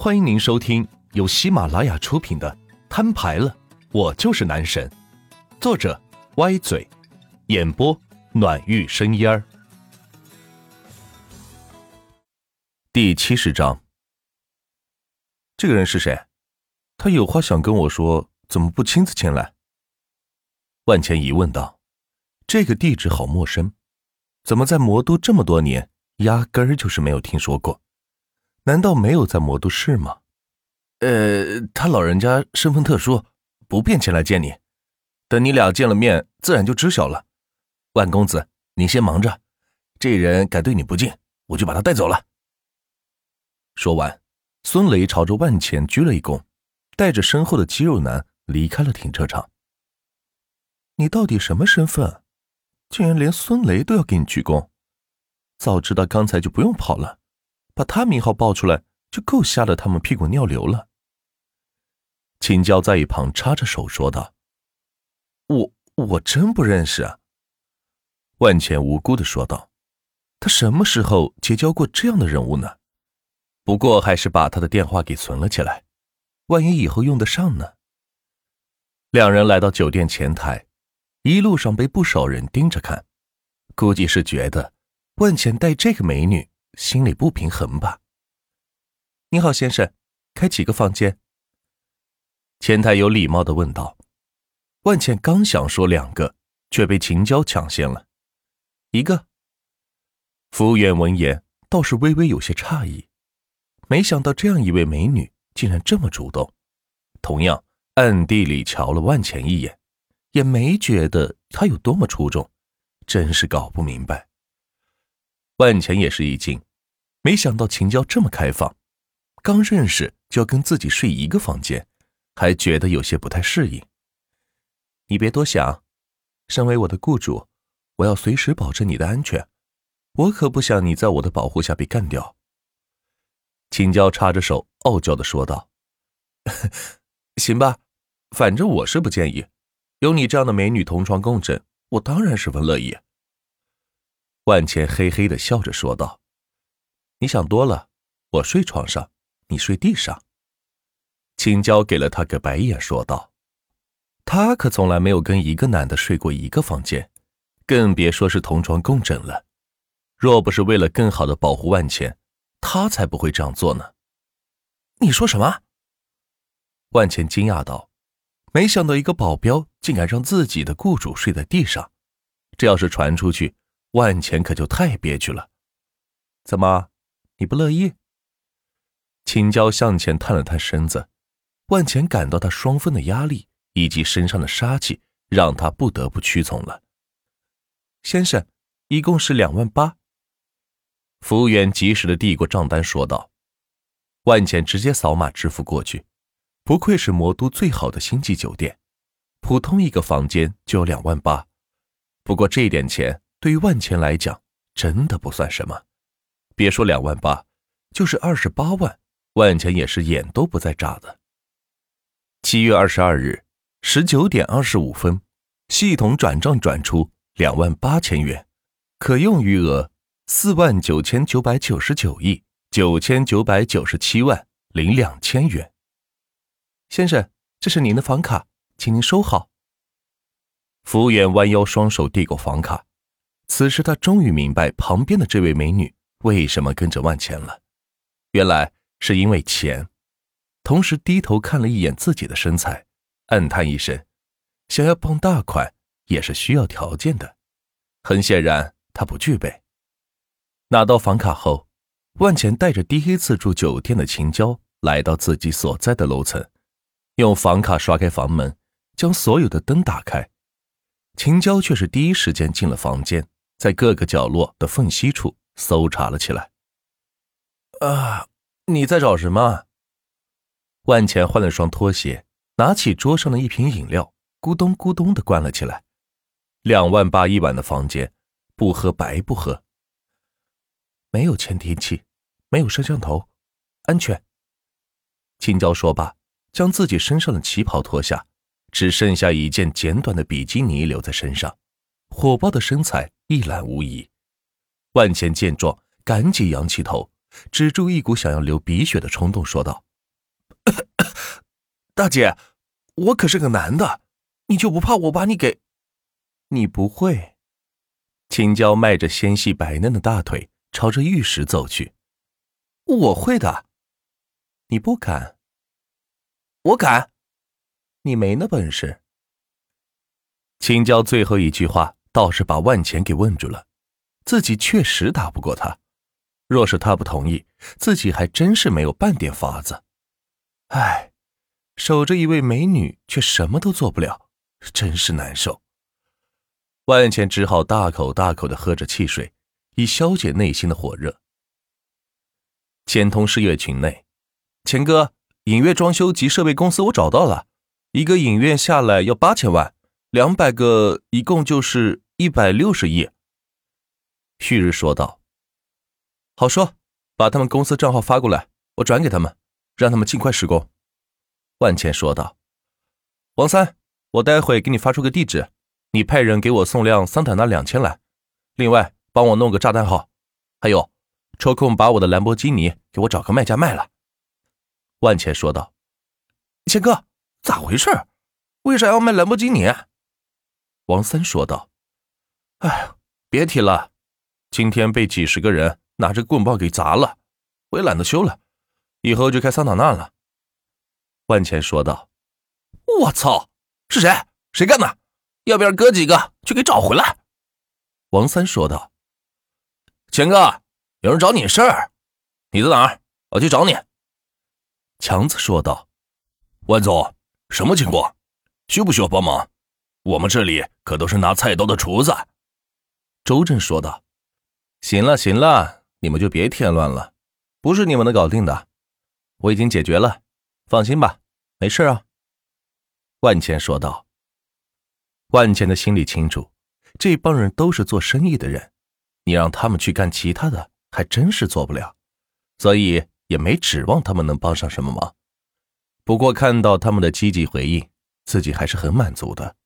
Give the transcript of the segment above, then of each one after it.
欢迎您收听由喜马拉雅出品的《摊牌了，我就是男神》，作者歪嘴，演播暖玉生烟儿。第七十章，这个人是谁？他有话想跟我说，怎么不亲自前来？万千疑问道：“这个地址好陌生，怎么在魔都这么多年，压根儿就是没有听说过？”难道没有在魔都市吗？呃，他老人家身份特殊，不便前来见你。等你俩见了面，自然就知晓了。万公子，你先忙着。这人敢对你不敬，我就把他带走了。说完，孙雷朝着万钱鞠了一躬，带着身后的肌肉男离开了停车场。你到底什么身份？竟然连孙雷都要给你鞠躬？早知道刚才就不用跑了。把他名号报出来，就够吓得他们屁滚尿流了。秦娇在一旁插着手说道：“我我真不认识。”啊。”万茜无辜的说道：“他什么时候结交过这样的人物呢？不过还是把他的电话给存了起来，万一以后用得上呢。”两人来到酒店前台，一路上被不少人盯着看，估计是觉得万茜带这个美女。心里不平衡吧？你好，先生，开几个房间？前台有礼貌的问道。万茜刚想说两个，却被秦娇抢先了。一个。服务员闻言倒是微微有些诧异，没想到这样一位美女竟然这么主动，同样暗地里瞧了万茜一眼，也没觉得她有多么出众，真是搞不明白。万茜也是一惊。没想到秦娇这么开放，刚认识就要跟自己睡一个房间，还觉得有些不太适应。你别多想，身为我的雇主，我要随时保证你的安全，我可不想你在我的保护下被干掉。秦娇插着手，傲娇的说道：“ 行吧，反正我是不介意，有你这样的美女同床共枕，我当然十分乐意。”万茜嘿嘿的笑着说道。你想多了，我睡床上，你睡地上。青椒给了他个白眼，说道：“他可从来没有跟一个男的睡过一个房间，更别说是同床共枕了。若不是为了更好的保护万茜，他才不会这样做呢。”你说什么？万茜惊讶道：“没想到一个保镖竟敢让自己的雇主睡在地上，这要是传出去，万茜可就太憋屈了。怎么？”你不乐意？青椒向前探了探身子，万钱感到他双峰的压力以及身上的杀气，让他不得不屈从了。先生，一共是两万八。服务员及时的递过账单，说道：“万钱直接扫码支付过去。不愧是魔都最好的星级酒店，普通一个房间就有两万八。不过这点钱对于万钱来讲，真的不算什么。”别说两万八，就是二十八万，万钱也是眼都不再眨的。七月二十二日十九点二十五分，系统转账转出两万八千元，可用余额四万九千九百九十九亿九千九百九十七万零两千元。先生，这是您的房卡，请您收好。服务员弯腰双手递过房卡，此时他终于明白旁边的这位美女。为什么跟着万钱了？原来是因为钱。同时低头看了一眼自己的身材，暗叹一声：想要傍大款也是需要条件的。很显然，他不具备。拿到房卡后，万钱带着第一次住酒店的秦娇来到自己所在的楼层，用房卡刷开房门，将所有的灯打开。秦娇却是第一时间进了房间，在各个角落的缝隙处。搜查了起来。啊，你在找什么？万钱换了双拖鞋，拿起桌上的一瓶饮料，咕咚咕咚的灌了起来。两万八一晚的房间，不喝白不喝。没有监听器，没有摄像头，安全。青椒说罢，将自己身上的旗袍脱下，只剩下一件简短的比基尼留在身上，火爆的身材一览无遗。万茜见状，赶紧仰起头，止住一股想要流鼻血的冲动，说道：“大姐，我可是个男的，你就不怕我把你给……你不会？”青椒迈着纤细白嫩的大腿，朝着玉石走去。“我会的。”“你不敢？”“我敢。”“你没那本事。”青椒最后一句话倒是把万钱给问住了，自己确实打不过他。若是他不同意，自己还真是没有半点法子。唉，守着一位美女却什么都做不了，真是难受。万钱只好大口大口的喝着汽水，以消解内心的火热。钱通事业群内，钱哥，影院装修及设备公司我找到了，一个影院下来要八千万，两百个一共就是一百六十亿。旭日说道。好说，把他们公司账号发过来，我转给他们，让他们尽快施工。”万茜说道。“王三，我待会给你发出个地址，你派人给我送辆桑塔纳两千来，另外帮我弄个炸弹号，还有抽空把我的兰博基尼给我找个卖家卖了。”万茜说道。“钱哥，咋回事？为啥要卖兰博基尼？”王三说道。“哎，别提了，今天被几十个人。”拿着棍棒给砸了，我也懒得修了，以后就开桑塔纳了。”万钱说道。“我操，是谁？谁干的？要不要哥几个去给找回来？”王三说道。“钱哥，有人找你事儿，你在哪儿？我去找你。”强子说道。“万总，什么情况？需不需要帮忙？我们这里可都是拿菜刀的厨子。”周震说道。“行了，行了。”你们就别添乱了，不是你们能搞定的，我已经解决了，放心吧，没事啊。”万钱说道。万钱的心里清楚，这帮人都是做生意的人，你让他们去干其他的，还真是做不了，所以也没指望他们能帮上什么忙。不过看到他们的积极回应，自己还是很满足的。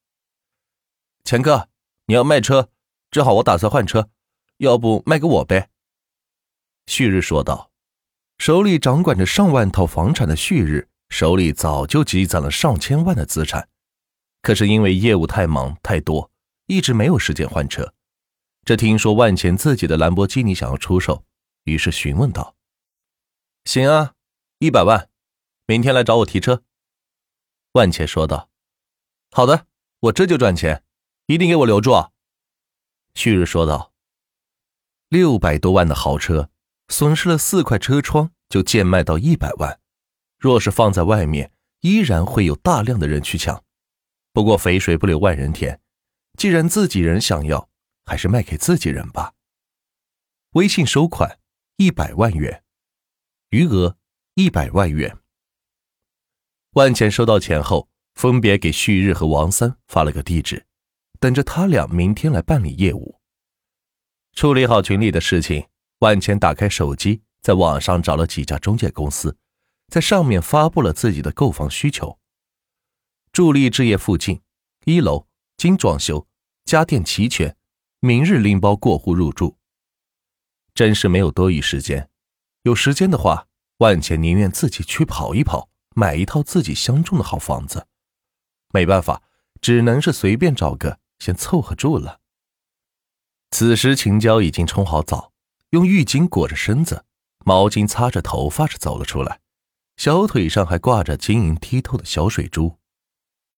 钱哥，你要卖车，正好我打算换车，要不卖给我呗？旭日说道：“手里掌管着上万套房产的旭日，手里早就积攒了上千万的资产，可是因为业务太忙太多，一直没有时间换车。这听说万钱自己的兰博基尼想要出售，于是询问道：‘行啊，一百万，明天来找我提车。’万钱说道：‘好的，我这就赚钱，一定给我留住。’。”旭日说道：‘六百多万的豪车。’”损失了四块车窗就贱卖到一百万，若是放在外面，依然会有大量的人去抢。不过肥水不流外人田，既然自己人想要，还是卖给自己人吧。微信收款一百万元，余额一百万元。万钱收到钱后，分别给旭日和王三发了个地址，等着他俩明天来办理业务。处理好群里的事情。万钱打开手机，在网上找了几家中介公司，在上面发布了自己的购房需求。助力置业附近，一楼，精装修，家电齐全，明日拎包过户入住。真是没有多余时间，有时间的话，万钱宁愿自己去跑一跑，买一套自己相中的好房子。没办法，只能是随便找个先凑合住了。此时秦娇已经冲好澡。用浴巾裹着身子，毛巾擦着头发，着走了出来，小腿上还挂着晶莹剔透的小水珠。